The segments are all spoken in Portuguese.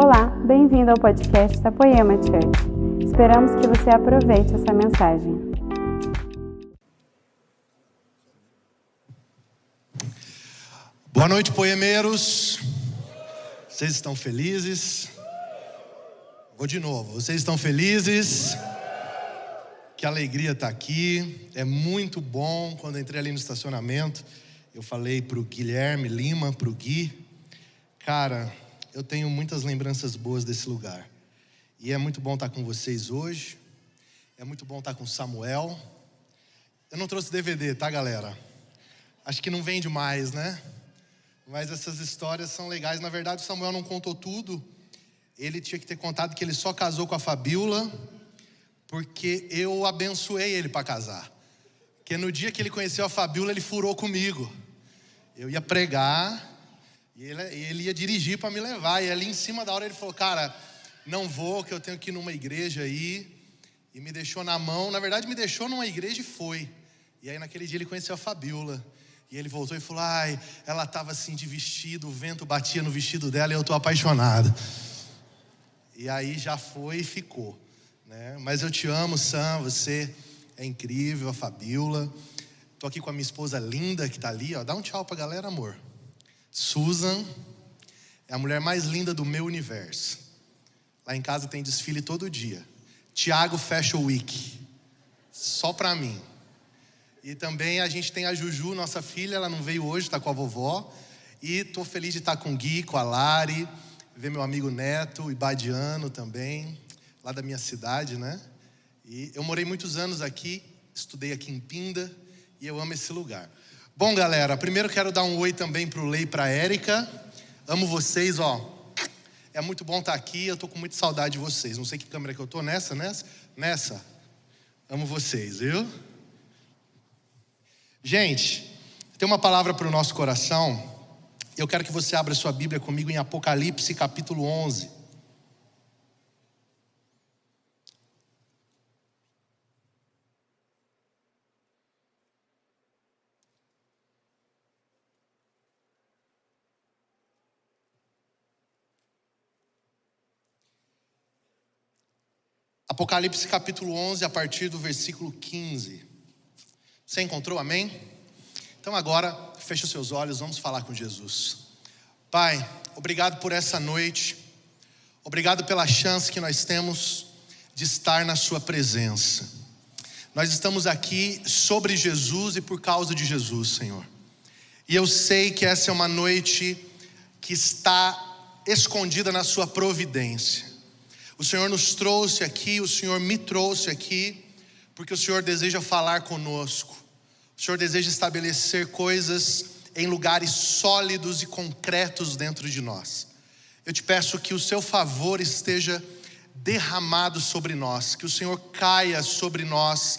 Olá, bem-vindo ao podcast da Poema Church. Esperamos que você aproveite essa mensagem. Boa noite, poemeiros. Vocês estão felizes? Vou de novo. Vocês estão felizes? Que alegria estar aqui. É muito bom. Quando entrei ali no estacionamento, eu falei para o Guilherme Lima, para o Gui, cara, eu tenho muitas lembranças boas desse lugar. E é muito bom estar com vocês hoje. É muito bom estar com Samuel. Eu não trouxe DVD, tá, galera? Acho que não vende mais, né? Mas essas histórias são legais. Na verdade, o Samuel não contou tudo. Ele tinha que ter contado que ele só casou com a Fabiola porque eu abençoei ele para casar. Porque no dia que ele conheceu a Fabiola, ele furou comigo. Eu ia pregar e ele, ele ia dirigir para me levar. E ali em cima da hora ele falou: Cara, não vou, que eu tenho que ir numa igreja aí. E me deixou na mão. Na verdade, me deixou numa igreja e foi. E aí naquele dia ele conheceu a Fabiola. E ele voltou e falou: Ai, ela estava assim de vestido, o vento batia no vestido dela e eu estou apaixonado. E aí já foi e ficou. Né? Mas eu te amo, Sam, você é incrível, a Fabiola. Estou aqui com a minha esposa linda que está ali, ó. Dá um tchau para a galera, amor. Susan é a mulher mais linda do meu universo. Lá em casa tem desfile todo dia. Tiago Fashion Week. Só para mim. E também a gente tem a Juju, nossa filha, ela não veio hoje, está com a vovó. E estou feliz de estar com o Gui, com a Lari, ver meu amigo Neto, Ibadiano também lá da minha cidade, né? E eu morei muitos anos aqui, estudei aqui em Pinda e eu amo esse lugar. Bom, galera, primeiro quero dar um oi também para o Lei e para a Érica. Amo vocês, ó. É muito bom estar aqui, eu tô com muita saudade de vocês. Não sei que câmera que eu tô, nessa, nessa? Nessa. Amo vocês, viu? Gente, tem uma palavra para o nosso coração. Eu quero que você abra sua Bíblia comigo em Apocalipse capítulo 11. Apocalipse capítulo 11, a partir do versículo 15. Você encontrou, amém? Então agora, feche os seus olhos, vamos falar com Jesus. Pai, obrigado por essa noite, obrigado pela chance que nós temos de estar na Sua presença. Nós estamos aqui sobre Jesus e por causa de Jesus, Senhor. E eu sei que essa é uma noite que está escondida na Sua providência. O Senhor nos trouxe aqui, o Senhor me trouxe aqui, porque o Senhor deseja falar conosco. O Senhor deseja estabelecer coisas em lugares sólidos e concretos dentro de nós. Eu te peço que o seu favor esteja derramado sobre nós, que o Senhor caia sobre nós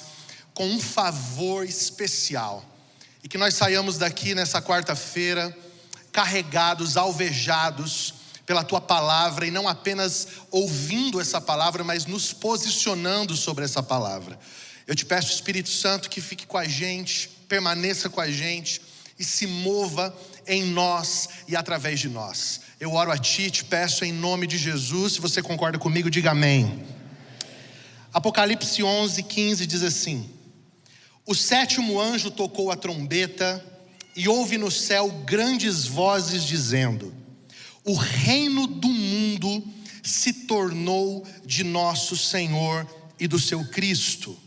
com um favor especial. E que nós saiamos daqui nessa quarta-feira carregados, alvejados, pela tua palavra e não apenas ouvindo essa palavra, mas nos posicionando sobre essa palavra. Eu te peço, Espírito Santo, que fique com a gente, permaneça com a gente e se mova em nós e através de nós. Eu oro a ti, te peço em nome de Jesus. Se você concorda comigo, diga amém. Apocalipse 11, 15 diz assim: O sétimo anjo tocou a trombeta e houve no céu grandes vozes dizendo: o reino do mundo se tornou de nosso Senhor e do seu Cristo,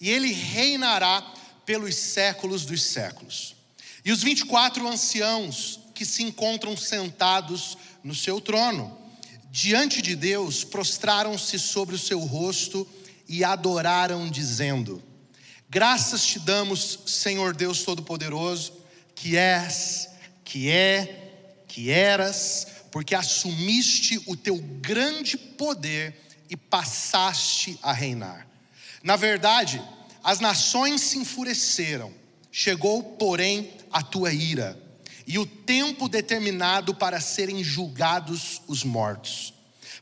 e ele reinará pelos séculos dos séculos. E os 24 anciãos que se encontram sentados no seu trono, diante de Deus, prostraram-se sobre o seu rosto e adoraram, dizendo: Graças te damos, Senhor Deus Todo-Poderoso, que és, que é, que eras, porque assumiste o teu grande poder e passaste a reinar. Na verdade, as nações se enfureceram, chegou, porém, a tua ira, e o tempo determinado para serem julgados os mortos,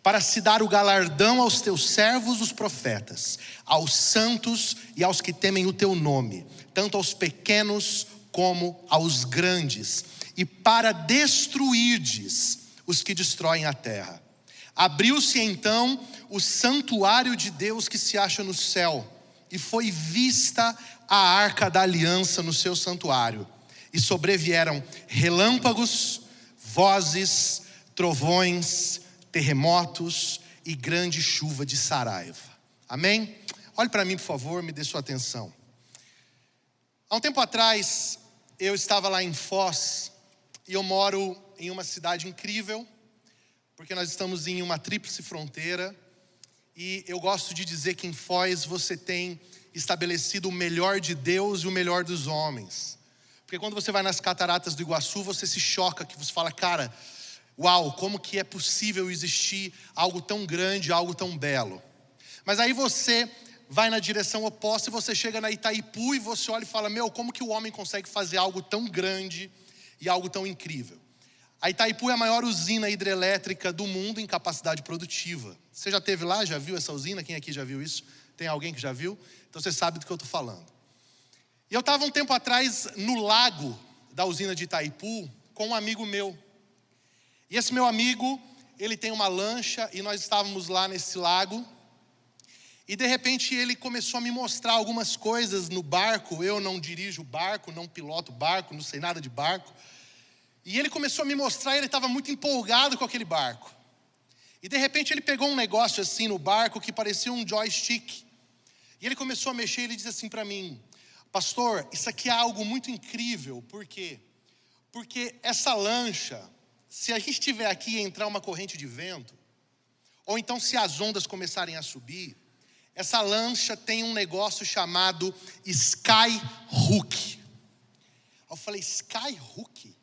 para se dar o galardão aos teus servos, os profetas, aos santos e aos que temem o teu nome, tanto aos pequenos como aos grandes, e para destruirdes os que destroem a terra. Abriu-se então o santuário de Deus que se acha no céu, e foi vista a arca da aliança no seu santuário, e sobrevieram relâmpagos, vozes, trovões, terremotos e grande chuva de saraiva. Amém? Olhe para mim, por favor, me dê sua atenção. Há um tempo atrás, eu estava lá em Foz, e eu moro em uma cidade incrível, porque nós estamos em uma tríplice fronteira e eu gosto de dizer que em Foz você tem estabelecido o melhor de Deus e o melhor dos homens. Porque quando você vai nas cataratas do Iguaçu, você se choca, que você fala, cara, uau, como que é possível existir algo tão grande, algo tão belo. Mas aí você vai na direção oposta e você chega na Itaipu e você olha e fala, meu, como que o homem consegue fazer algo tão grande e algo tão incrível? A Itaipu é a maior usina hidrelétrica do mundo em capacidade produtiva. Você já teve lá, já viu essa usina? Quem aqui já viu isso? Tem alguém que já viu? Então você sabe do que eu estou falando. E eu estava um tempo atrás no lago da usina de Itaipu com um amigo meu. E esse meu amigo, ele tem uma lancha e nós estávamos lá nesse lago. E de repente ele começou a me mostrar algumas coisas no barco. Eu não dirijo barco, não piloto barco, não sei nada de barco. E ele começou a me mostrar, ele estava muito empolgado com aquele barco. E de repente ele pegou um negócio assim no barco que parecia um joystick. E ele começou a mexer ele disse assim para mim: Pastor, isso aqui é algo muito incrível, por quê? Porque essa lancha, se a gente estiver aqui e entrar uma corrente de vento, ou então se as ondas começarem a subir, essa lancha tem um negócio chamado Sky Hook. Eu falei, Sky Hook?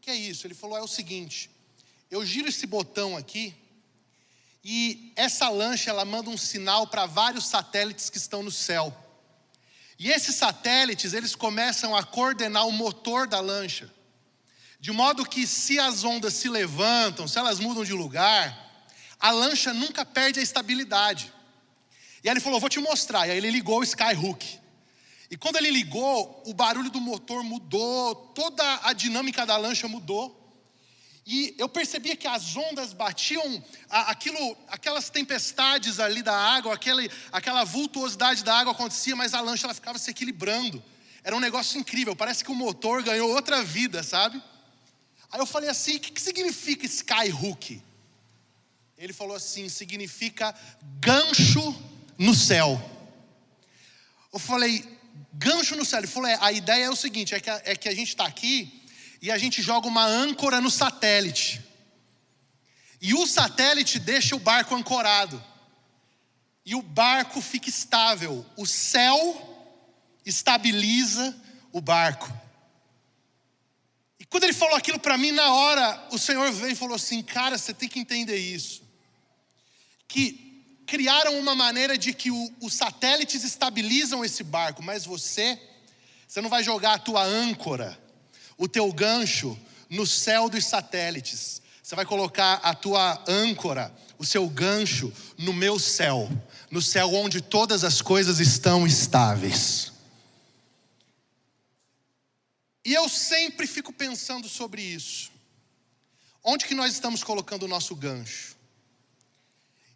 Que, é isso? Ele falou: é o seguinte, eu giro esse botão aqui, e essa lancha ela manda um sinal para vários satélites que estão no céu. E esses satélites, eles começam a coordenar o motor da lancha. De modo que se as ondas se levantam, se elas mudam de lugar, a lancha nunca perde a estabilidade. E aí ele falou: Vou te mostrar. E aí ele ligou o Skyhook. E quando ele ligou, o barulho do motor mudou, toda a dinâmica da lancha mudou. E eu percebia que as ondas batiam, aquilo, aquelas tempestades ali da água, aquele, aquela vultuosidade da água acontecia, mas a lancha ela ficava se equilibrando. Era um negócio incrível, parece que o motor ganhou outra vida, sabe? Aí eu falei assim: o que, que significa skyhook? Ele falou assim: significa gancho no céu. Eu falei, gancho no céu. Ele falou: é, a ideia é o seguinte: é que a, é que a gente está aqui e a gente joga uma âncora no satélite. E o satélite deixa o barco ancorado. E o barco fica estável. O céu estabiliza o barco. E quando ele falou aquilo para mim, na hora, o Senhor veio e falou assim: Cara, você tem que entender isso. Que criaram uma maneira de que o, os satélites estabilizam esse barco, mas você, você não vai jogar a tua âncora, o teu gancho no céu dos satélites. Você vai colocar a tua âncora, o seu gancho no meu céu, no céu onde todas as coisas estão estáveis. E eu sempre fico pensando sobre isso. Onde que nós estamos colocando o nosso gancho?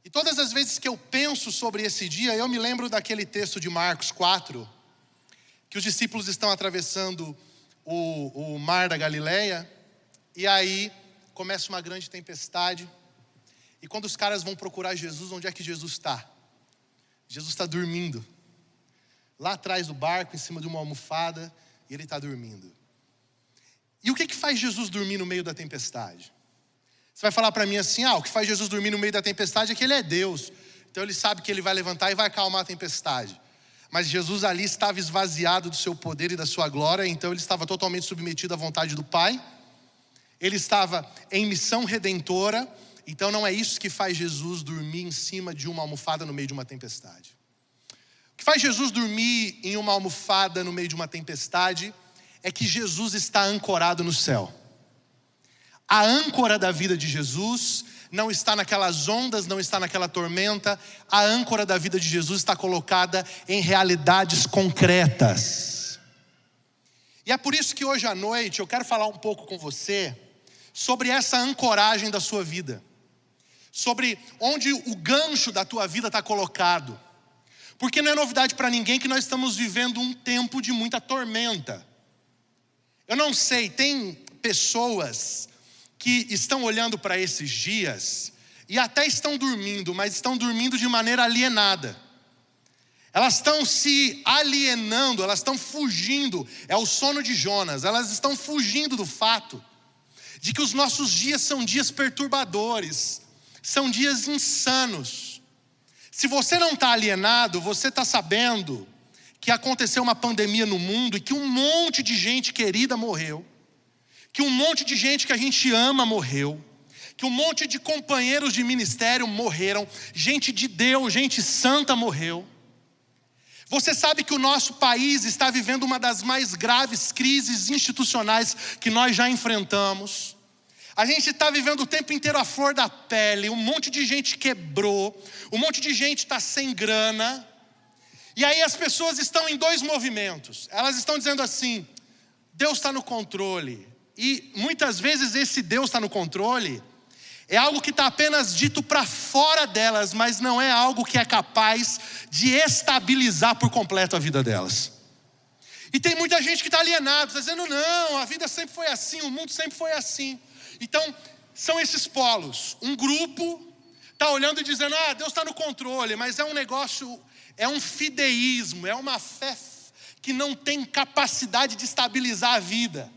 E todas as vezes que eu penso sobre esse dia, eu me lembro daquele texto de Marcos 4, que os discípulos estão atravessando o, o mar da Galileia, e aí começa uma grande tempestade. E quando os caras vão procurar Jesus, onde é que Jesus está? Jesus está dormindo. Lá atrás do barco, em cima de uma almofada, e ele está dormindo. E o que, que faz Jesus dormir no meio da tempestade? Você vai falar para mim assim: ah, o que faz Jesus dormir no meio da tempestade é que ele é Deus. Então ele sabe que ele vai levantar e vai acalmar a tempestade. Mas Jesus ali estava esvaziado do seu poder e da sua glória, então ele estava totalmente submetido à vontade do Pai. Ele estava em missão redentora, então não é isso que faz Jesus dormir em cima de uma almofada no meio de uma tempestade. O que faz Jesus dormir em uma almofada no meio de uma tempestade é que Jesus está ancorado no céu. A âncora da vida de Jesus não está naquelas ondas, não está naquela tormenta. A âncora da vida de Jesus está colocada em realidades concretas. E é por isso que hoje à noite eu quero falar um pouco com você sobre essa ancoragem da sua vida, sobre onde o gancho da tua vida está colocado. Porque não é novidade para ninguém que nós estamos vivendo um tempo de muita tormenta. Eu não sei, tem pessoas que estão olhando para esses dias e até estão dormindo, mas estão dormindo de maneira alienada. Elas estão se alienando, elas estão fugindo, é o sono de Jonas, elas estão fugindo do fato de que os nossos dias são dias perturbadores, são dias insanos. Se você não está alienado, você está sabendo que aconteceu uma pandemia no mundo e que um monte de gente querida morreu, que um monte de gente que a gente ama morreu, que um monte de companheiros de ministério morreram, gente de Deus, gente santa morreu. Você sabe que o nosso país está vivendo uma das mais graves crises institucionais que nós já enfrentamos. A gente está vivendo o tempo inteiro a flor da pele, um monte de gente quebrou, um monte de gente está sem grana. E aí as pessoas estão em dois movimentos. Elas estão dizendo assim: Deus está no controle. E muitas vezes esse Deus está no controle é algo que está apenas dito para fora delas, mas não é algo que é capaz de estabilizar por completo a vida delas. E tem muita gente que está alienada, está dizendo: não, a vida sempre foi assim, o mundo sempre foi assim. Então, são esses polos. Um grupo está olhando e dizendo: ah, Deus está no controle, mas é um negócio, é um fideísmo, é uma fé que não tem capacidade de estabilizar a vida.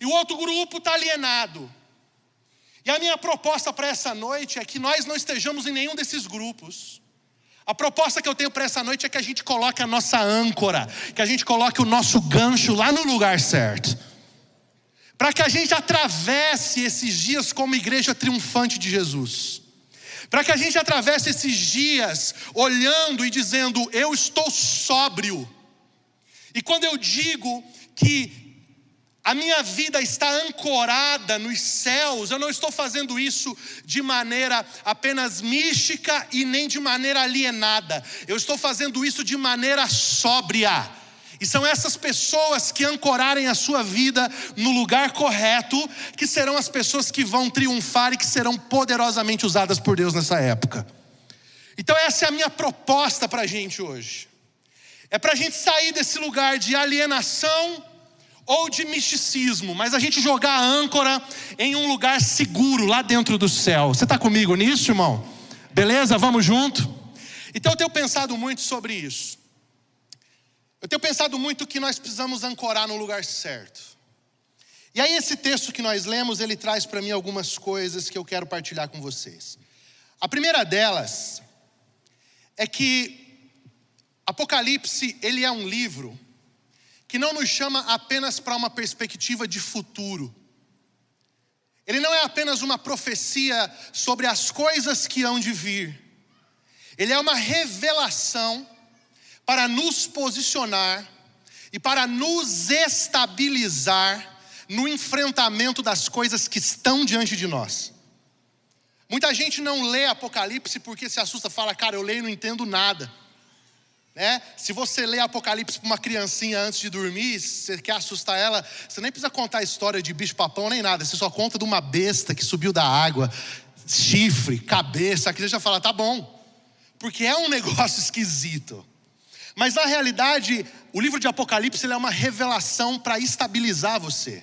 E o outro grupo está alienado e a minha proposta para essa noite é que nós não estejamos em nenhum desses grupos. A proposta que eu tenho para essa noite é que a gente coloque a nossa âncora, que a gente coloque o nosso gancho lá no lugar certo. Para que a gente atravesse esses dias como igreja triunfante de Jesus. Para que a gente atravesse esses dias olhando e dizendo: Eu estou sóbrio. E quando eu digo que a minha vida está ancorada nos céus, eu não estou fazendo isso de maneira apenas mística e nem de maneira alienada, eu estou fazendo isso de maneira sóbria. E são essas pessoas que ancorarem a sua vida no lugar correto, que serão as pessoas que vão triunfar e que serão poderosamente usadas por Deus nessa época. Então, essa é a minha proposta para a gente hoje. É para a gente sair desse lugar de alienação ou de misticismo, mas a gente jogar a âncora em um lugar seguro lá dentro do céu. Você está comigo nisso, irmão? Beleza? Vamos junto? Então eu tenho pensado muito sobre isso. Eu tenho pensado muito que nós precisamos ancorar no lugar certo. E aí esse texto que nós lemos, ele traz para mim algumas coisas que eu quero partilhar com vocês. A primeira delas é que Apocalipse, ele é um livro que não nos chama apenas para uma perspectiva de futuro. Ele não é apenas uma profecia sobre as coisas que hão de vir. Ele é uma revelação para nos posicionar e para nos estabilizar no enfrentamento das coisas que estão diante de nós. Muita gente não lê Apocalipse porque se assusta, fala, cara, eu leio e não entendo nada. Né? Se você lê Apocalipse para uma criancinha antes de dormir, você quer assustar ela, você nem precisa contar a história de bicho-papão nem nada, você só conta de uma besta que subiu da água, chifre, cabeça, a criança fala, tá bom, porque é um negócio esquisito. Mas na realidade, o livro de Apocalipse é uma revelação para estabilizar você.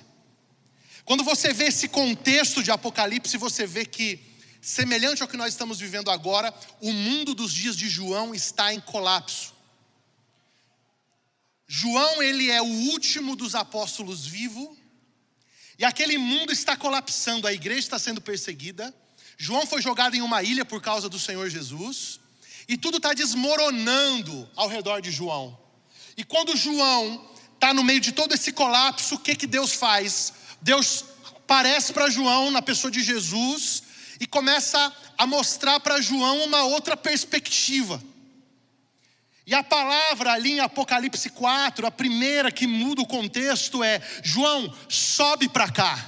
Quando você vê esse contexto de Apocalipse, você vê que, semelhante ao que nós estamos vivendo agora, o mundo dos dias de João está em colapso. João, ele é o último dos apóstolos vivo, e aquele mundo está colapsando, a igreja está sendo perseguida. João foi jogado em uma ilha por causa do Senhor Jesus, e tudo está desmoronando ao redor de João. E quando João está no meio de todo esse colapso, o que, que Deus faz? Deus parece para João na pessoa de Jesus e começa a mostrar para João uma outra perspectiva. E a palavra ali em Apocalipse 4, a primeira que muda o contexto é: João, sobe para cá,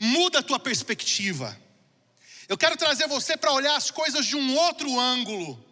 muda a tua perspectiva. Eu quero trazer você para olhar as coisas de um outro ângulo.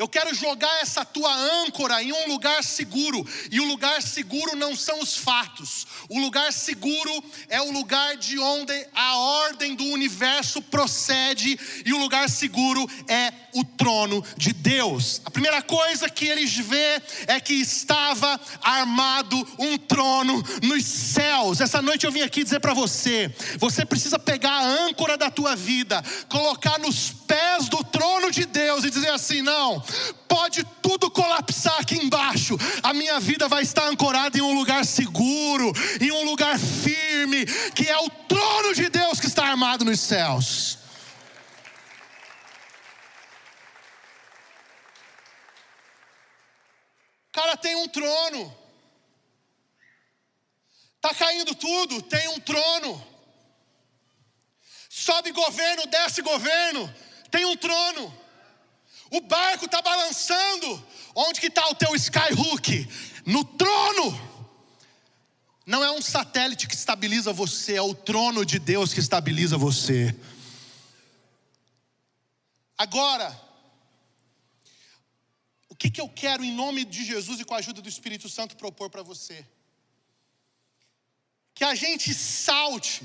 Eu quero jogar essa tua âncora em um lugar seguro, e o lugar seguro não são os fatos, o lugar seguro é o lugar de onde a ordem do universo procede, e o lugar seguro é o trono de Deus. A primeira coisa que eles vê é que estava armado um trono nos céus. Essa noite eu vim aqui dizer para você: você precisa pegar a âncora da tua vida, colocar nos pés do trono de Deus e dizer assim: não, pode tudo colapsar aqui embaixo, a minha vida vai estar ancorada em um lugar seguro, em um lugar firme, que é o trono de Deus que está armado nos céus. Cara, tem um trono. Tá caindo tudo, tem um trono. Sobe governo, desce governo, tem um trono. O barco está balançando. Onde que está o teu skyhook? No trono. Não é um satélite que estabiliza você, é o trono de Deus que estabiliza você. Agora, o que, que eu quero em nome de Jesus e com a ajuda do Espírito Santo propor para você? Que a gente salte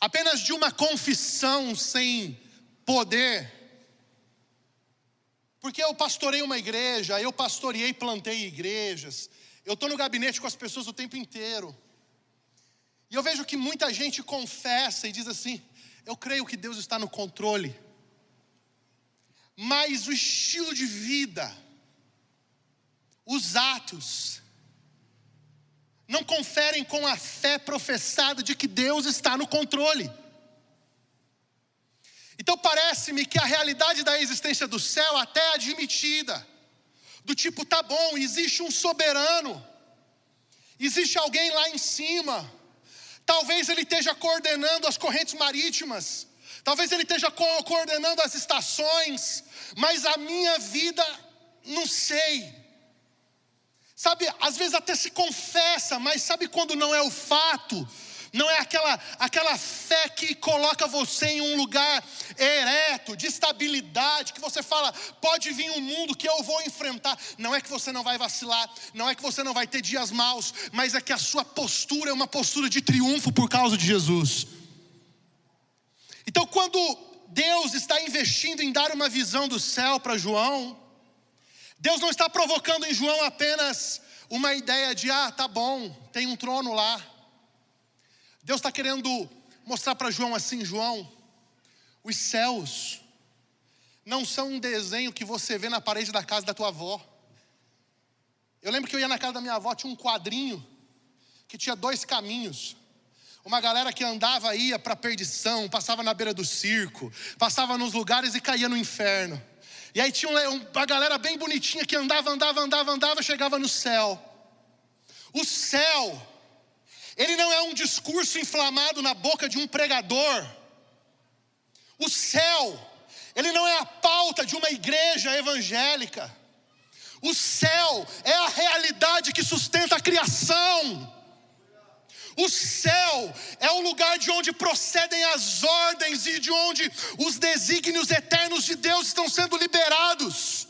apenas de uma confissão sem poder porque eu pastorei uma igreja, eu pastoreei e plantei igrejas, eu estou no gabinete com as pessoas o tempo inteiro. E eu vejo que muita gente confessa e diz assim: eu creio que Deus está no controle. Mas o estilo de vida, os atos, não conferem com a fé professada de que Deus está no controle. Então parece-me que a realidade da existência do céu até é admitida. Do tipo, tá bom, existe um soberano. Existe alguém lá em cima. Talvez ele esteja coordenando as correntes marítimas. Talvez ele esteja co coordenando as estações, mas a minha vida não sei. Sabe, às vezes até se confessa, mas sabe quando não é o fato? Não é aquela, aquela fé que coloca você em um lugar ereto, de estabilidade, que você fala, pode vir um mundo que eu vou enfrentar. Não é que você não vai vacilar, não é que você não vai ter dias maus, mas é que a sua postura é uma postura de triunfo por causa de Jesus. Então, quando Deus está investindo em dar uma visão do céu para João, Deus não está provocando em João apenas uma ideia de, ah, tá bom, tem um trono lá. Deus está querendo mostrar para João assim: João, os céus não são um desenho que você vê na parede da casa da tua avó. Eu lembro que eu ia na casa da minha avó, tinha um quadrinho que tinha dois caminhos. Uma galera que andava ia para a perdição, passava na beira do circo, passava nos lugares e caía no inferno. E aí tinha uma galera bem bonitinha que andava, andava, andava, andava, chegava no céu. O céu ele não é um discurso inflamado na boca de um pregador. O céu, ele não é a pauta de uma igreja evangélica. O céu é a realidade que sustenta a criação. O céu é o lugar de onde procedem as ordens e de onde os desígnios eternos de Deus estão sendo liberados.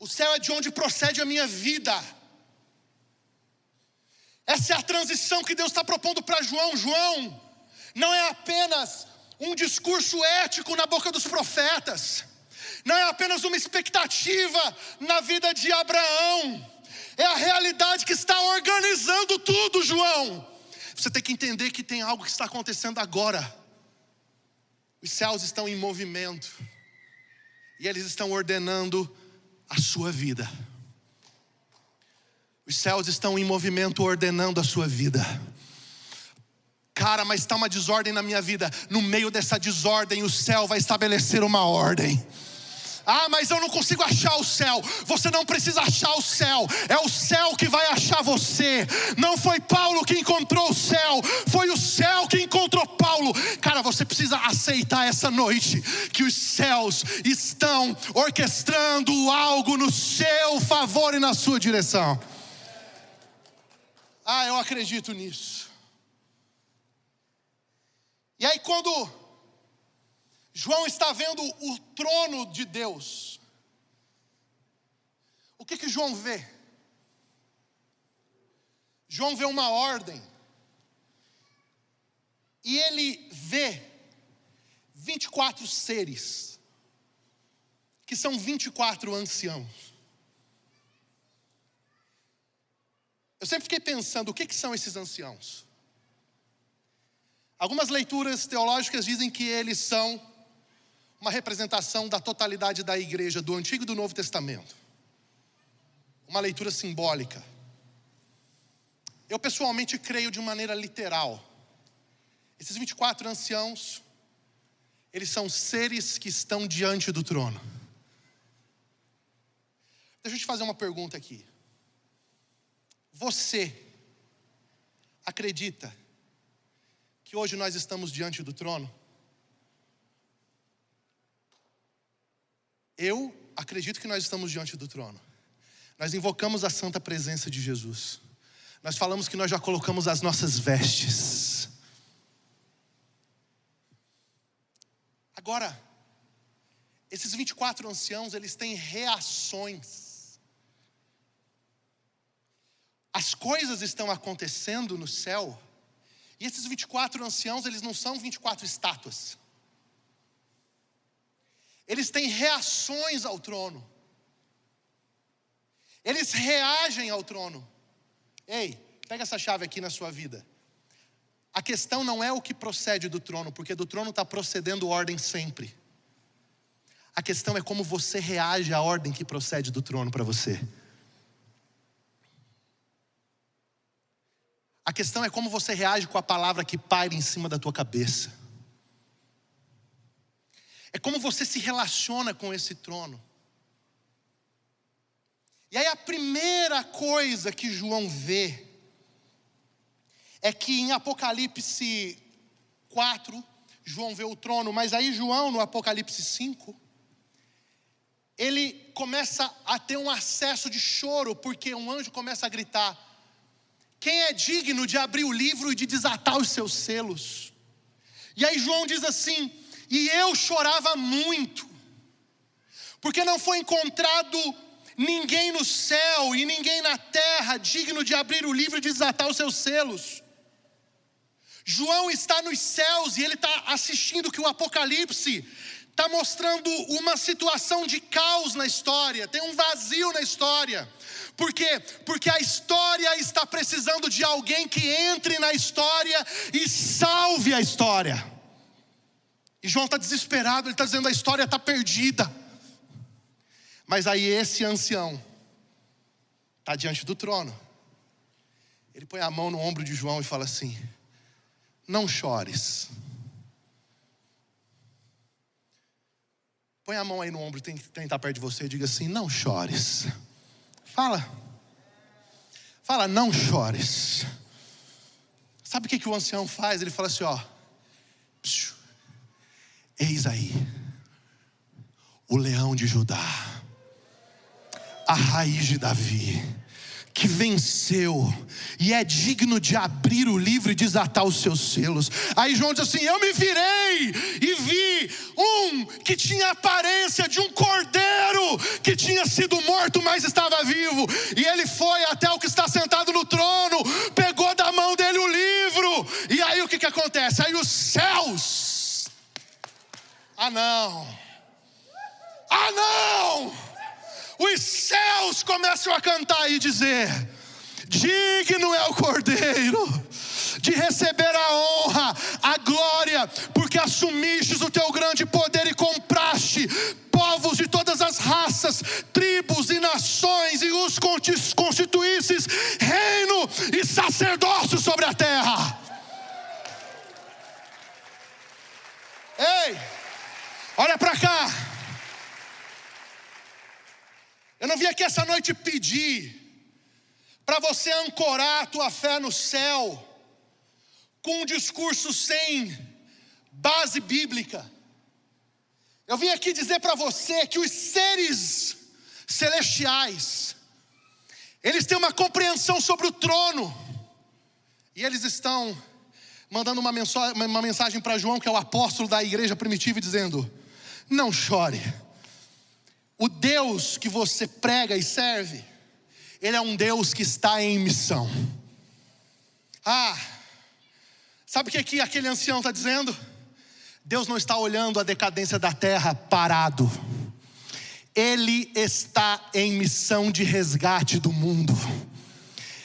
O céu é de onde procede a minha vida. Essa é a transição que Deus está propondo para João. João não é apenas um discurso ético na boca dos profetas, não é apenas uma expectativa na vida de Abraão, é a realidade que está organizando tudo, João. Você tem que entender que tem algo que está acontecendo agora. Os céus estão em movimento e eles estão ordenando a sua vida. Os céus estão em movimento ordenando a sua vida. Cara, mas está uma desordem na minha vida. No meio dessa desordem, o céu vai estabelecer uma ordem. Ah, mas eu não consigo achar o céu. Você não precisa achar o céu. É o céu que vai achar você. Não foi Paulo que encontrou o céu, foi o céu que encontrou Paulo. Cara, você precisa aceitar essa noite que os céus estão orquestrando algo no seu favor e na sua direção. Ah, eu acredito nisso. E aí, quando João está vendo o trono de Deus. O que que João vê? João vê uma ordem. E ele vê 24 seres, que são 24 anciãos. Eu sempre fiquei pensando, o que, que são esses anciãos? Algumas leituras teológicas dizem que eles são uma representação da totalidade da igreja do Antigo e do Novo Testamento. Uma leitura simbólica. Eu pessoalmente creio de maneira literal. Esses 24 anciãos, eles são seres que estão diante do trono. Deixa eu te fazer uma pergunta aqui. Você acredita que hoje nós estamos diante do trono? Eu acredito que nós estamos diante do trono. Nós invocamos a santa presença de Jesus. Nós falamos que nós já colocamos as nossas vestes. Agora, esses 24 anciãos, eles têm reações. As coisas estão acontecendo no céu, e esses 24 anciãos, eles não são 24 estátuas eles têm reações ao trono. Eles reagem ao trono. Ei, pega essa chave aqui na sua vida. A questão não é o que procede do trono, porque do trono está procedendo ordem sempre. A questão é como você reage à ordem que procede do trono para você. A questão é como você reage com a palavra que paira em cima da tua cabeça. É como você se relaciona com esse trono. E aí a primeira coisa que João vê é que em Apocalipse 4, João vê o trono, mas aí João no Apocalipse 5, ele começa a ter um acesso de choro, porque um anjo começa a gritar: Quem é digno de abrir o livro e de desatar os seus selos? E aí João diz assim: e eu chorava muito, porque não foi encontrado ninguém no céu e ninguém na terra digno de abrir o livro e desatar os seus selos. João está nos céus e ele está assistindo que o Apocalipse está mostrando uma situação de caos na história, tem um vazio na história. Por quê? Porque a história está precisando de alguém que entre na história e salve a história. E João está desesperado, ele está dizendo: a história está perdida. Mas aí esse ancião está diante do trono. Ele põe a mão no ombro de João e fala assim: Não chores. Põe a mão aí no ombro, tem que estar perto de você e diga assim: Não chores. Fala. Fala, não chores. Sabe o que, que o ancião faz? Ele fala assim: Ó. Psiu, Eis aí o leão de Judá, a raiz de Davi, que venceu e é digno de abrir o livro e desatar os seus selos. Aí João diz assim: Eu me virei e vi um que tinha aparência de um cordeiro que tinha sido morto, mas estava vivo. E ele foi até o que está sentado no trono, pegou da mão dele o livro. E aí o que, que acontece? Aí os céus ah, não. Ah, não. Os céus começam a cantar e dizer: Digno é o Cordeiro de receber a honra, a glória, porque assumistes o teu grande poder e compraste povos de todas as raças, tribos e nações, e os constituístes reino e sacerdócio sobre a terra. Ei! Olha para cá. Eu não vim aqui essa noite pedir para você ancorar a tua fé no céu com um discurso sem base bíblica. Eu vim aqui dizer para você que os seres celestiais, eles têm uma compreensão sobre o trono, e eles estão mandando uma mensagem, uma mensagem para João, que é o apóstolo da igreja primitiva, dizendo: Não chore. O Deus que você prega e serve, Ele é um Deus que está em missão. Ah, sabe o que, que aquele ancião está dizendo? Deus não está olhando a decadência da terra parado. Ele está em missão de resgate do mundo.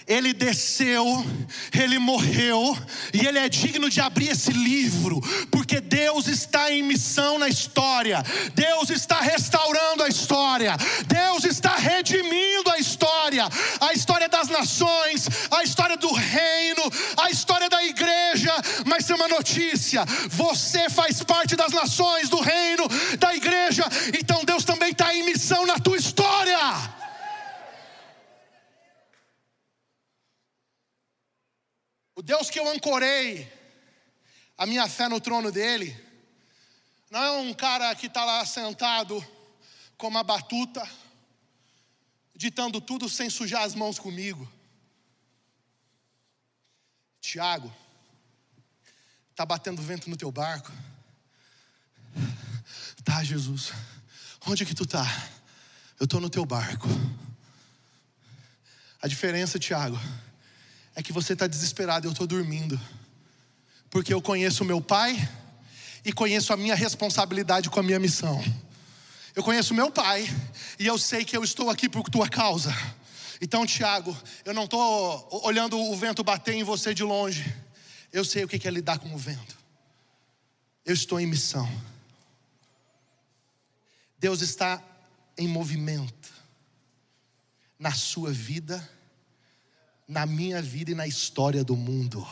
Ele desceu, ele morreu, e ele é digno de abrir esse livro, porque Deus está em missão na história, Deus está restaurando a história, Deus está redimindo a história, a história das nações, a história do reino, a história da igreja. Mas tem uma notícia: você faz parte das nações, do reino, da igreja, então Deus também está em missão na tua história. Deus que eu ancorei a minha fé no trono dele, não é um cara que está lá sentado com uma batuta, ditando tudo sem sujar as mãos comigo. Tiago, está batendo vento no teu barco? Tá, Jesus. Onde que tu tá? Eu estou no teu barco. A diferença, Tiago, é que você está desesperado, eu estou dormindo, porque eu conheço o meu pai e conheço a minha responsabilidade com a minha missão. Eu conheço meu pai e eu sei que eu estou aqui por tua causa. Então, Tiago, eu não estou olhando o vento bater em você de longe. Eu sei o que é lidar com o vento. Eu estou em missão. Deus está em movimento na sua vida na minha vida e na história do mundo.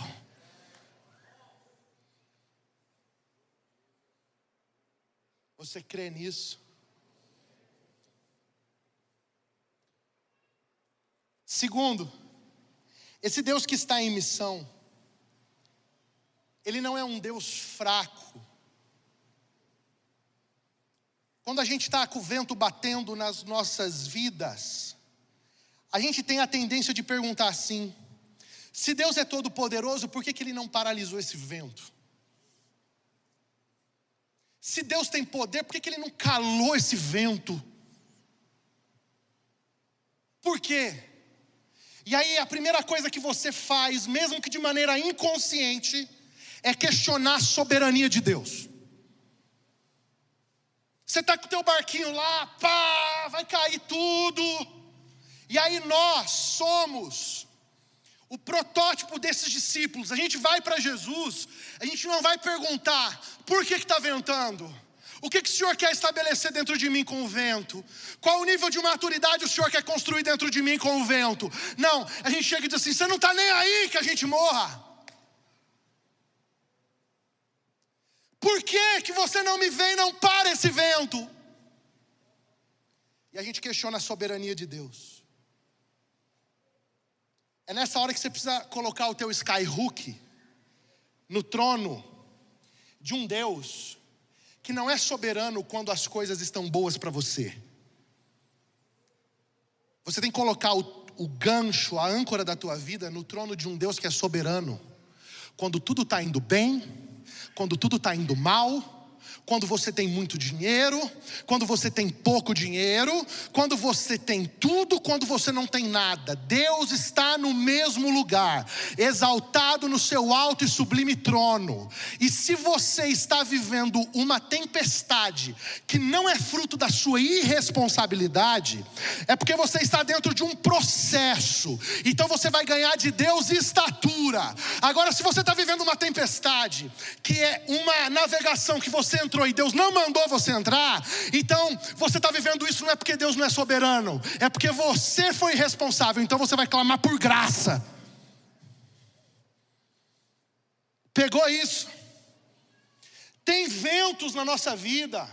Você crê nisso? Segundo, esse Deus que está em missão, ele não é um Deus fraco. Quando a gente está com o vento batendo nas nossas vidas, a gente tem a tendência de perguntar assim: se Deus é todo poderoso, por que, que Ele não paralisou esse vento? Se Deus tem poder, por que, que Ele não calou esse vento? Por quê? E aí a primeira coisa que você faz, mesmo que de maneira inconsciente, é questionar a soberania de Deus. Você está com o teu barquinho lá, pá, vai cair tudo. E aí nós somos o protótipo desses discípulos. A gente vai para Jesus, a gente não vai perguntar por que está ventando. O que, que o Senhor quer estabelecer dentro de mim com o vento? Qual o nível de maturidade o Senhor quer construir dentro de mim com o vento? Não, a gente chega e diz assim: você não está nem aí que a gente morra. Por que, que você não me vem e não para esse vento? E a gente questiona a soberania de Deus. É nessa hora que você precisa colocar o teu skyhook no trono de um Deus que não é soberano quando as coisas estão boas para você. Você tem que colocar o, o, gancho, a âncora da tua vida no trono de um Deus que é soberano. Quando tudo está indo bem, quando tudo está indo mal, quando você tem muito dinheiro, quando você tem pouco dinheiro, quando você tem tudo, quando você não tem nada. Deus está no mesmo lugar, exaltado no seu alto e sublime trono. E se você está vivendo uma tempestade que não é fruto da sua irresponsabilidade, é porque você está dentro de um processo. Então você vai ganhar de Deus estatura. Agora, se você está vivendo uma tempestade, que é uma navegação que você entrou e Deus não mandou você entrar, então você está vivendo isso não é porque Deus não é soberano, é porque você foi responsável, então você vai clamar por graça. Pegou isso? Tem ventos na nossa vida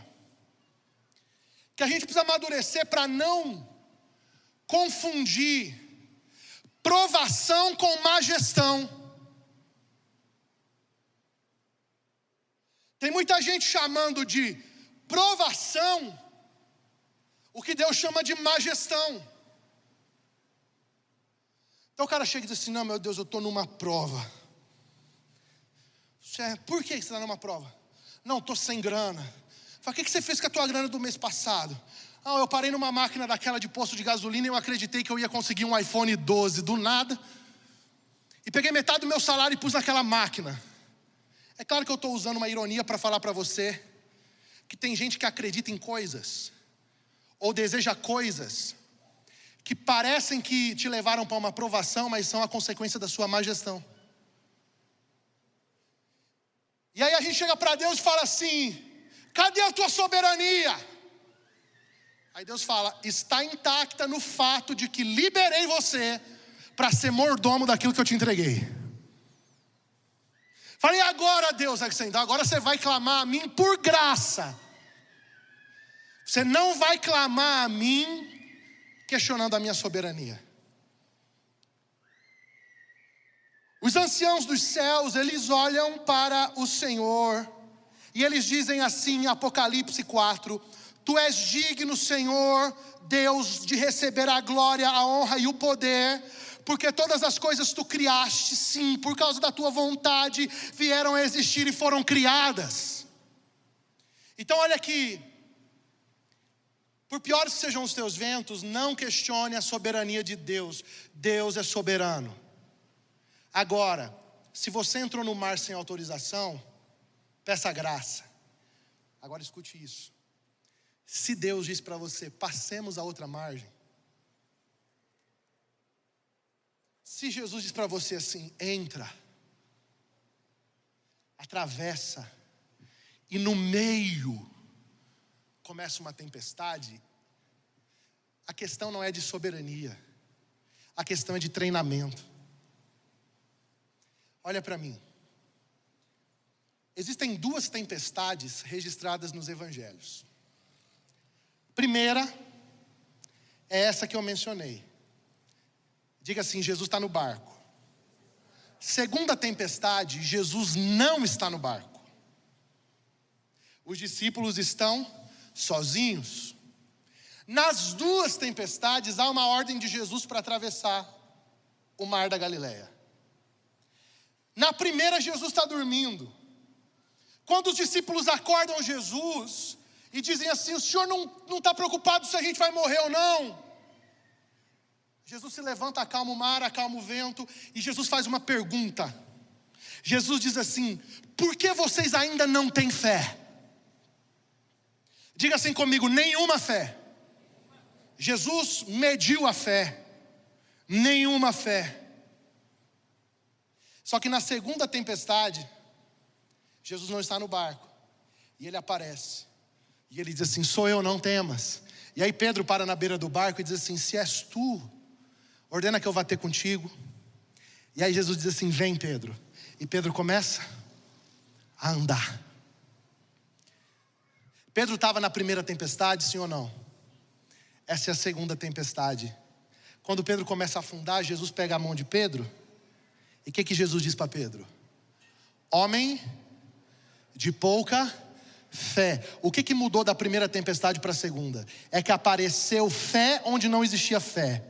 que a gente precisa amadurecer para não confundir provação com má gestão. Tem muita gente chamando de provação o que Deus chama de má gestão. Então o cara chega e diz assim: Não, meu Deus, eu estou numa prova. Você, por que você está numa prova? Não, estou sem grana. Fala, o que você fez com a tua grana do mês passado? Ah, eu parei numa máquina daquela de posto de gasolina e eu acreditei que eu ia conseguir um iPhone 12 do nada. E peguei metade do meu salário e pus naquela máquina. É claro que eu estou usando uma ironia para falar para você que tem gente que acredita em coisas ou deseja coisas que parecem que te levaram para uma aprovação, mas são a consequência da sua má gestão. E aí a gente chega para Deus e fala assim: cadê a tua soberania? Aí Deus fala: está intacta no fato de que liberei você para ser mordomo daquilo que eu te entreguei. Falei, agora Deus, então agora você vai clamar a mim por graça. Você não vai clamar a mim questionando a minha soberania. Os anciãos dos céus, eles olham para o Senhor e eles dizem assim em Apocalipse 4: Tu és digno, Senhor, Deus, de receber a glória, a honra e o poder, porque todas as coisas tu criaste, sim, por causa da tua vontade, vieram a existir e foram criadas. Então, olha aqui, por piores que sejam os teus ventos, não questione a soberania de Deus. Deus é soberano. Agora, se você entrou no mar sem autorização, peça graça. Agora escute isso. Se Deus diz para você, passemos a outra margem. Se Jesus diz para você assim, entra, atravessa, e no meio começa uma tempestade, a questão não é de soberania, a questão é de treinamento. Olha para mim. Existem duas tempestades registradas nos evangelhos. Primeira é essa que eu mencionei. Diga assim: Jesus está no barco. Segunda tempestade, Jesus não está no barco. Os discípulos estão sozinhos. Nas duas tempestades há uma ordem de Jesus para atravessar o mar da Galileia. Na primeira, Jesus está dormindo. Quando os discípulos acordam Jesus e dizem assim: O senhor não está preocupado se a gente vai morrer ou não? Jesus se levanta, acalma o mar, acalma o vento, e Jesus faz uma pergunta. Jesus diz assim: Por que vocês ainda não têm fé? Diga assim comigo: nenhuma fé. Jesus mediu a fé, nenhuma fé. Só que na segunda tempestade, Jesus não está no barco, e ele aparece, e ele diz assim: Sou eu, não temas. E aí Pedro para na beira do barco e diz assim: Se és tu, ordena que eu vá ter contigo. E aí Jesus diz assim: Vem, Pedro. E Pedro começa a andar. Pedro estava na primeira tempestade, sim ou não? Essa é a segunda tempestade. Quando Pedro começa a afundar, Jesus pega a mão de Pedro. E o que, que Jesus diz para Pedro? Homem de pouca fé. O que, que mudou da primeira tempestade para a segunda? É que apareceu fé onde não existia fé.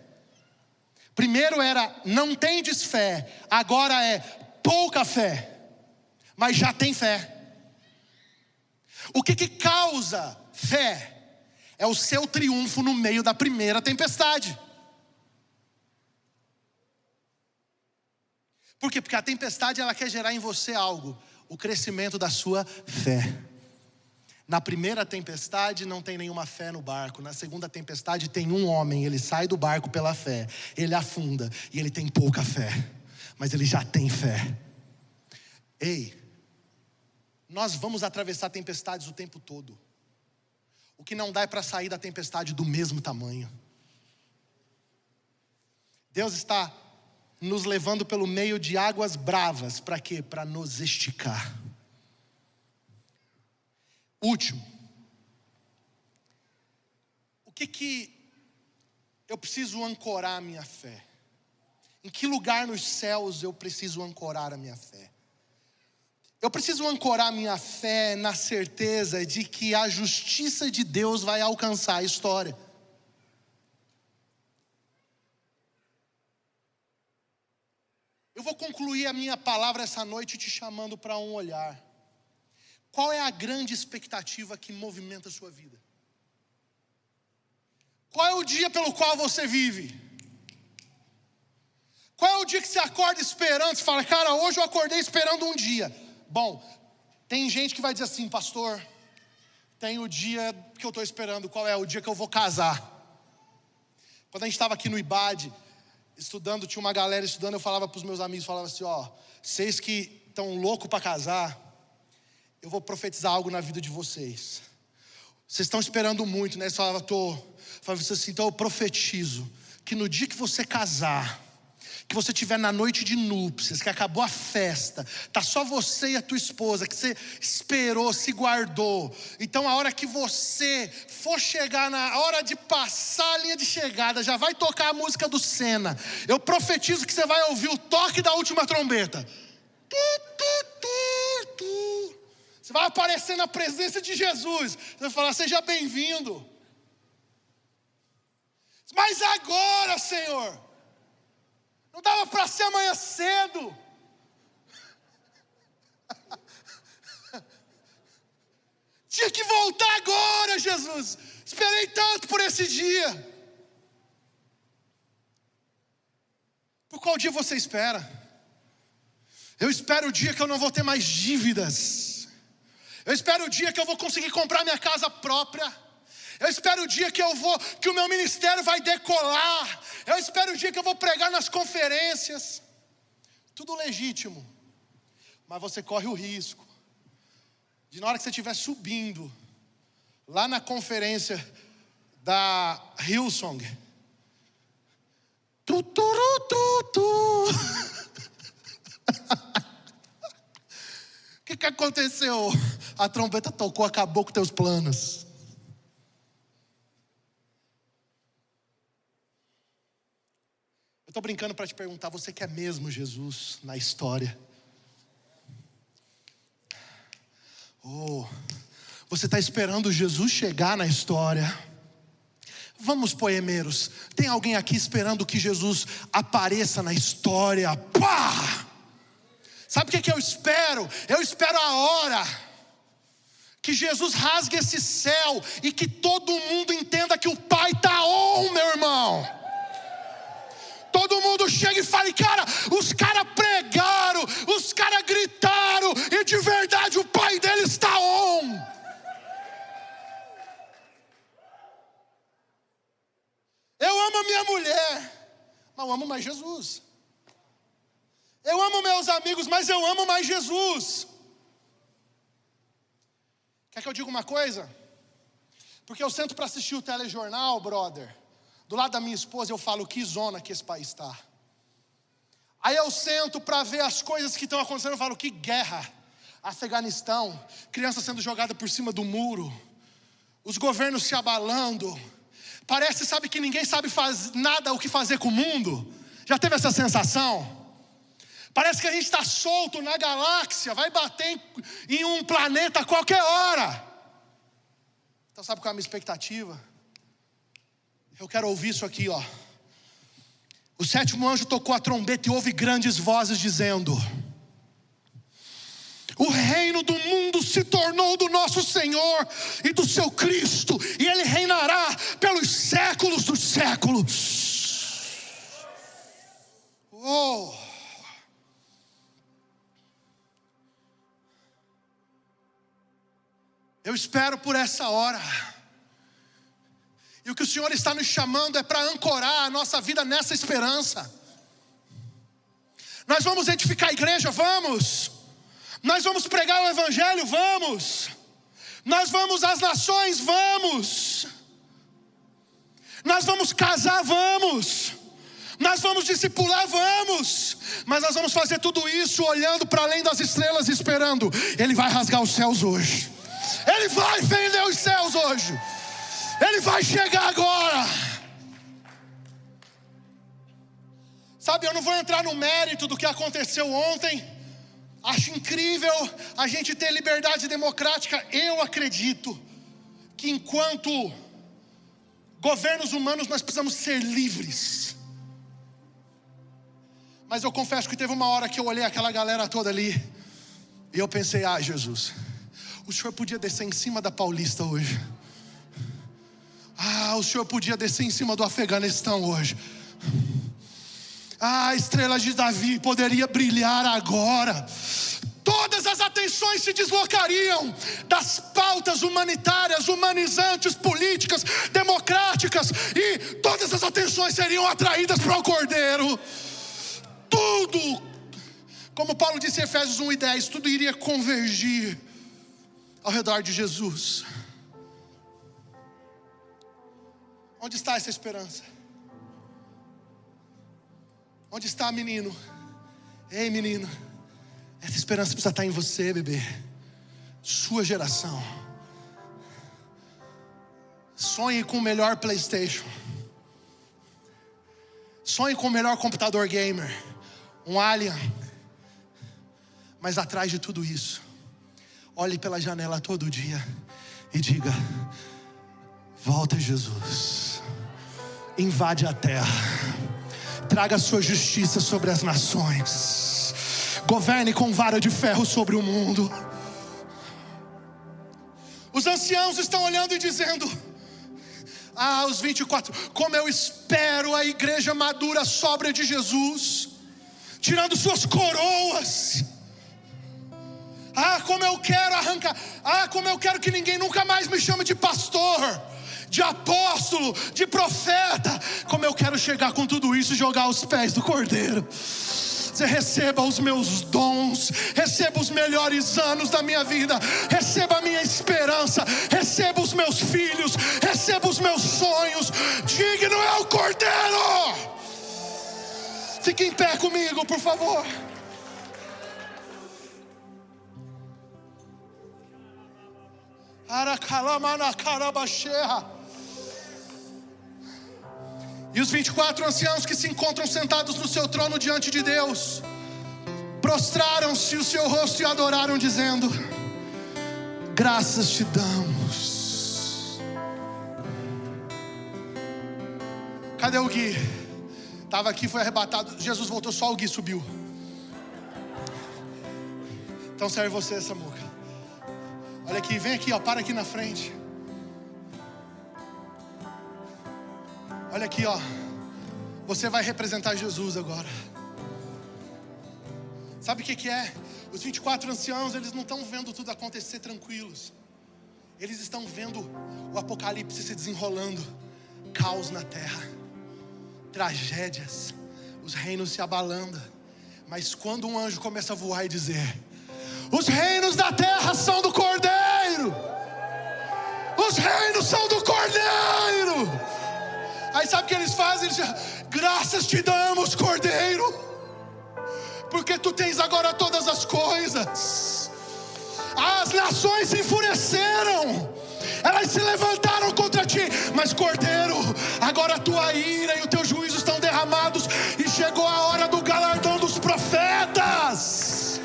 Primeiro era não tendes fé, agora é pouca fé, mas já tem fé. O que, que causa fé? É o seu triunfo no meio da primeira tempestade. Por quê? Porque a tempestade ela quer gerar em você algo, o crescimento da sua fé. Na primeira tempestade não tem nenhuma fé no barco. Na segunda tempestade tem um homem, ele sai do barco pela fé, ele afunda e ele tem pouca fé, mas ele já tem fé. Ei, nós vamos atravessar tempestades o tempo todo. O que não dá é para sair da tempestade do mesmo tamanho. Deus está nos levando pelo meio de águas bravas, para quê? Para nos esticar. Último. O que que eu preciso ancorar a minha fé? Em que lugar nos céus eu preciso ancorar a minha fé? Eu preciso ancorar minha fé na certeza de que a justiça de Deus vai alcançar a história. Eu vou concluir a minha palavra essa noite te chamando para um olhar. Qual é a grande expectativa que movimenta a sua vida? Qual é o dia pelo qual você vive? Qual é o dia que você acorda esperando? Você fala, cara, hoje eu acordei esperando um dia. Bom, tem gente que vai dizer assim, pastor, tem o dia que eu estou esperando. Qual é? O dia que eu vou casar. Quando a gente estava aqui no IBAD, estudando, tinha uma galera estudando, eu falava para os meus amigos, falava assim, ó, vocês que estão loucos para casar, eu vou profetizar algo na vida de vocês. Vocês estão esperando muito, né? Você falava, tô. Falava assim, então eu profetizo que no dia que você casar, que você tiver na noite de núpcias, que acabou a festa, tá só você e a tua esposa, que você esperou, se guardou. Então a hora que você for chegar na hora de passar a linha de chegada, já vai tocar a música do Senna. Eu profetizo que você vai ouvir o toque da última trombeta. Tu, tu, tu, tu. Você vai aparecer na presença de Jesus. Você vai falar: Seja bem-vindo. Mas agora, Senhor, não dava para ser amanhã cedo. Tinha que voltar agora, Jesus. Esperei tanto por esse dia. Por qual dia você espera? Eu espero o dia que eu não vou ter mais dívidas. Eu espero o dia que eu vou conseguir comprar minha casa própria. Eu espero o dia que eu vou, que o meu ministério vai decolar. Eu espero o dia que eu vou pregar nas conferências. Tudo legítimo. Mas você corre o risco de na hora que você estiver subindo lá na conferência da Hillsong, tu, tu, tu, tu. O que, que aconteceu? A trombeta tocou, acabou com teus planos. Eu estou brincando para te perguntar: você quer mesmo Jesus na história? Oh, você está esperando Jesus chegar na história? Vamos, poemeiros, tem alguém aqui esperando que Jesus apareça na história? Pá! Sabe o que, que eu espero? Eu espero a hora que Jesus rasgue esse céu e que todo mundo entenda que o Pai está on, meu irmão todo mundo chega e fala, cara, os caras pregaram, os caras gritaram, e de verdade o pai dele está on. Eu amo a minha mulher, mas eu amo mais Jesus. Eu amo meus amigos, mas eu amo mais Jesus. Quer que eu diga uma coisa? Porque eu sento para assistir o telejornal, brother. Do lado da minha esposa eu falo que zona que esse país está. Aí eu sento para ver as coisas que estão acontecendo, eu falo que guerra. Afeganistão, criança sendo jogada por cima do muro, os governos se abalando. Parece, sabe, que ninguém sabe faz, nada o que fazer com o mundo. Já teve essa sensação? Parece que a gente está solto na galáxia, vai bater em, em um planeta a qualquer hora. Então, sabe qual é a minha expectativa? Eu quero ouvir isso aqui, ó. O sétimo anjo tocou a trombeta e houve grandes vozes dizendo: O reino do mundo se tornou do nosso Senhor e do seu Cristo, e ele reinará pelos séculos dos séculos. Oh. Eu espero por essa hora. E o que o Senhor está nos chamando é para ancorar a nossa vida nessa esperança. Nós vamos edificar a igreja, vamos. Nós vamos pregar o Evangelho, vamos. Nós vamos às nações, vamos. Nós vamos casar, vamos. Nós vamos discipular, vamos. Mas nós vamos fazer tudo isso olhando para além das estrelas, esperando. Ele vai rasgar os céus hoje. Ele vai fender os céus hoje. Ele vai chegar agora. Sabe, eu não vou entrar no mérito do que aconteceu ontem. Acho incrível a gente ter liberdade democrática. Eu acredito que enquanto governos humanos nós precisamos ser livres. Mas eu confesso que teve uma hora que eu olhei aquela galera toda ali e eu pensei: ah, Jesus, o senhor podia descer em cima da Paulista hoje. Ah, o senhor podia descer em cima do Afeganistão hoje. Ah, a estrela de Davi poderia brilhar agora. Todas as atenções se deslocariam das pautas humanitárias, humanizantes, políticas, democráticas, e todas as atenções seriam atraídas para o Cordeiro. Tudo, como Paulo disse em Efésios 1 e 10, tudo iria convergir ao redor de Jesus. Onde está essa esperança? Onde está, menino? Ei, menino, essa esperança precisa estar em você, bebê. Sua geração. Sonhe com o melhor PlayStation. Sonhe com o melhor computador gamer. Um Alien. Mas atrás de tudo isso, olhe pela janela todo dia e diga: Volta, Jesus. Invade a terra. Traga a sua justiça sobre as nações. Governe com vara de ferro sobre o mundo. Os anciãos estão olhando e dizendo: Ah, os 24, como eu espero a igreja madura sóbria de Jesus, tirando suas coroas. Como eu quero arrancar. Ah, como eu quero que ninguém nunca mais me chame de pastor de apóstolo, de profeta. Como eu quero chegar com tudo isso e jogar aos pés do Cordeiro. Você receba os meus dons, receba os melhores anos da minha vida, receba a minha esperança, receba os meus filhos, receba os meus sonhos. Digno é o Cordeiro. Fique em pé comigo, por favor. E os 24 anciãos que se encontram sentados no seu trono diante de Deus, prostraram-se o seu rosto e adoraram, dizendo: Graças te damos. Cadê o Gui? Estava aqui, foi arrebatado. Jesus voltou, só o Gui subiu. Então serve você, Samuca. Olha aqui, vem aqui, ó, para aqui na frente. Olha aqui, ó. Você vai representar Jesus agora. Sabe o que, que é? Os 24 anciãos, eles não estão vendo tudo acontecer tranquilos. Eles estão vendo o apocalipse se desenrolando, caos na terra, tragédias, os reinos se abalando. Mas quando um anjo começa a voar e dizer: Os reinos da terra sabe o que eles fazem? Eles dizem, graças te damos, Cordeiro, porque tu tens agora todas as coisas. As nações se enfureceram, elas se levantaram contra ti, mas Cordeiro, agora a tua ira e o teu juízo estão derramados, e chegou a hora do galardão dos profetas.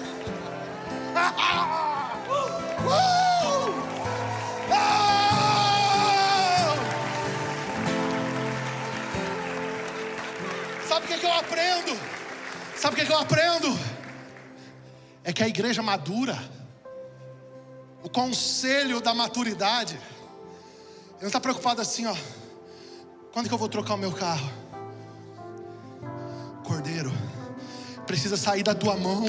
que, eu aprendo? Sabe o que, que eu aprendo? É que a igreja madura, o conselho da maturidade, ele não está preocupado assim, ó. Quando que eu vou trocar o meu carro? Cordeiro, precisa sair da tua mão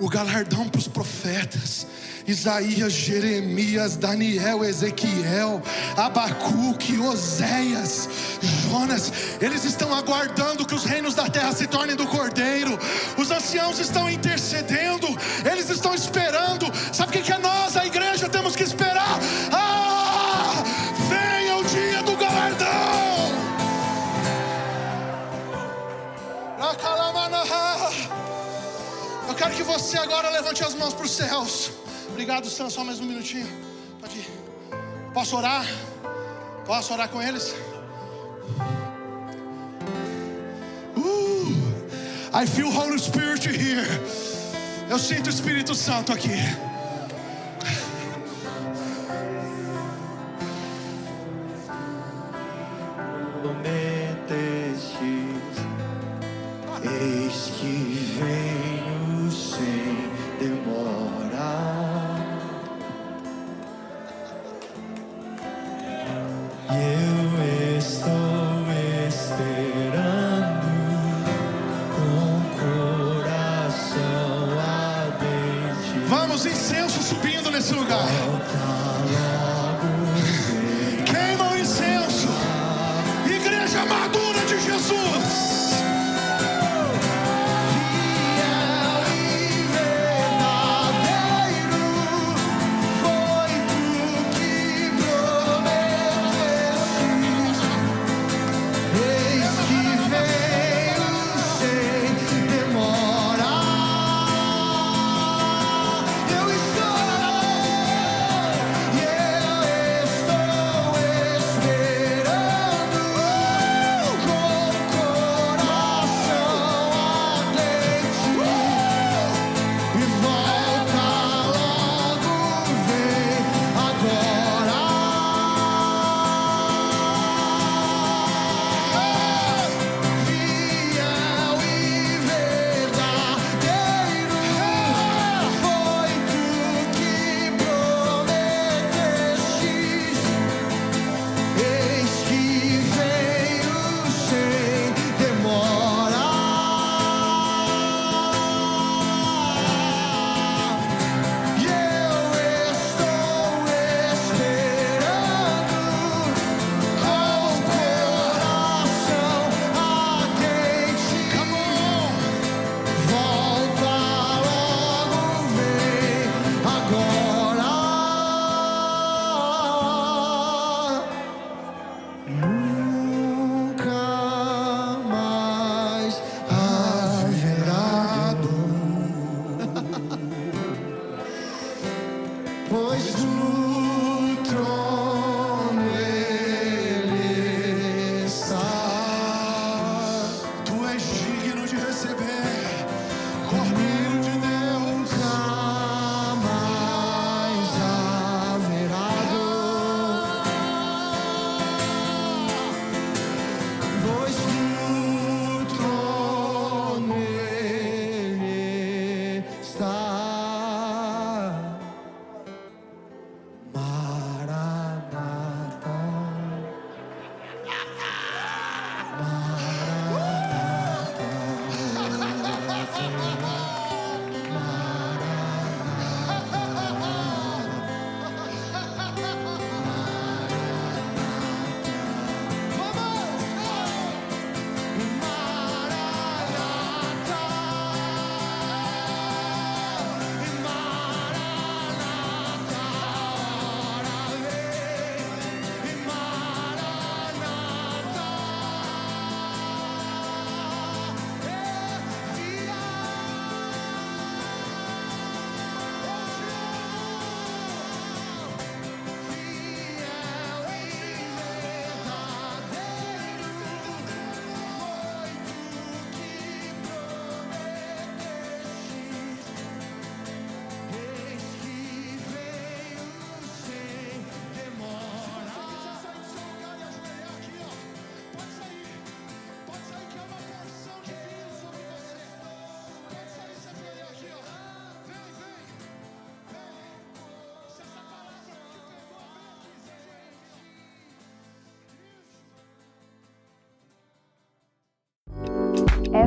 o galardão para os profetas. Isaías, Jeremias, Daniel, Ezequiel, Abacuque, Oséias, Jonas, eles estão aguardando que os reinos da terra se tornem do Cordeiro. Os anciãos estão intercedendo, eles estão esperando. Sabe o que é nós, a igreja, temos que esperar? Ah, venha o dia do galardão. Eu quero que você agora levante as mãos para os céus. Obrigado, Sam. Só mais um minutinho. Pode ir. Posso orar? Posso orar com eles? Uh, I feel Holy Spirit here. Eu sinto o Espírito Santo aqui.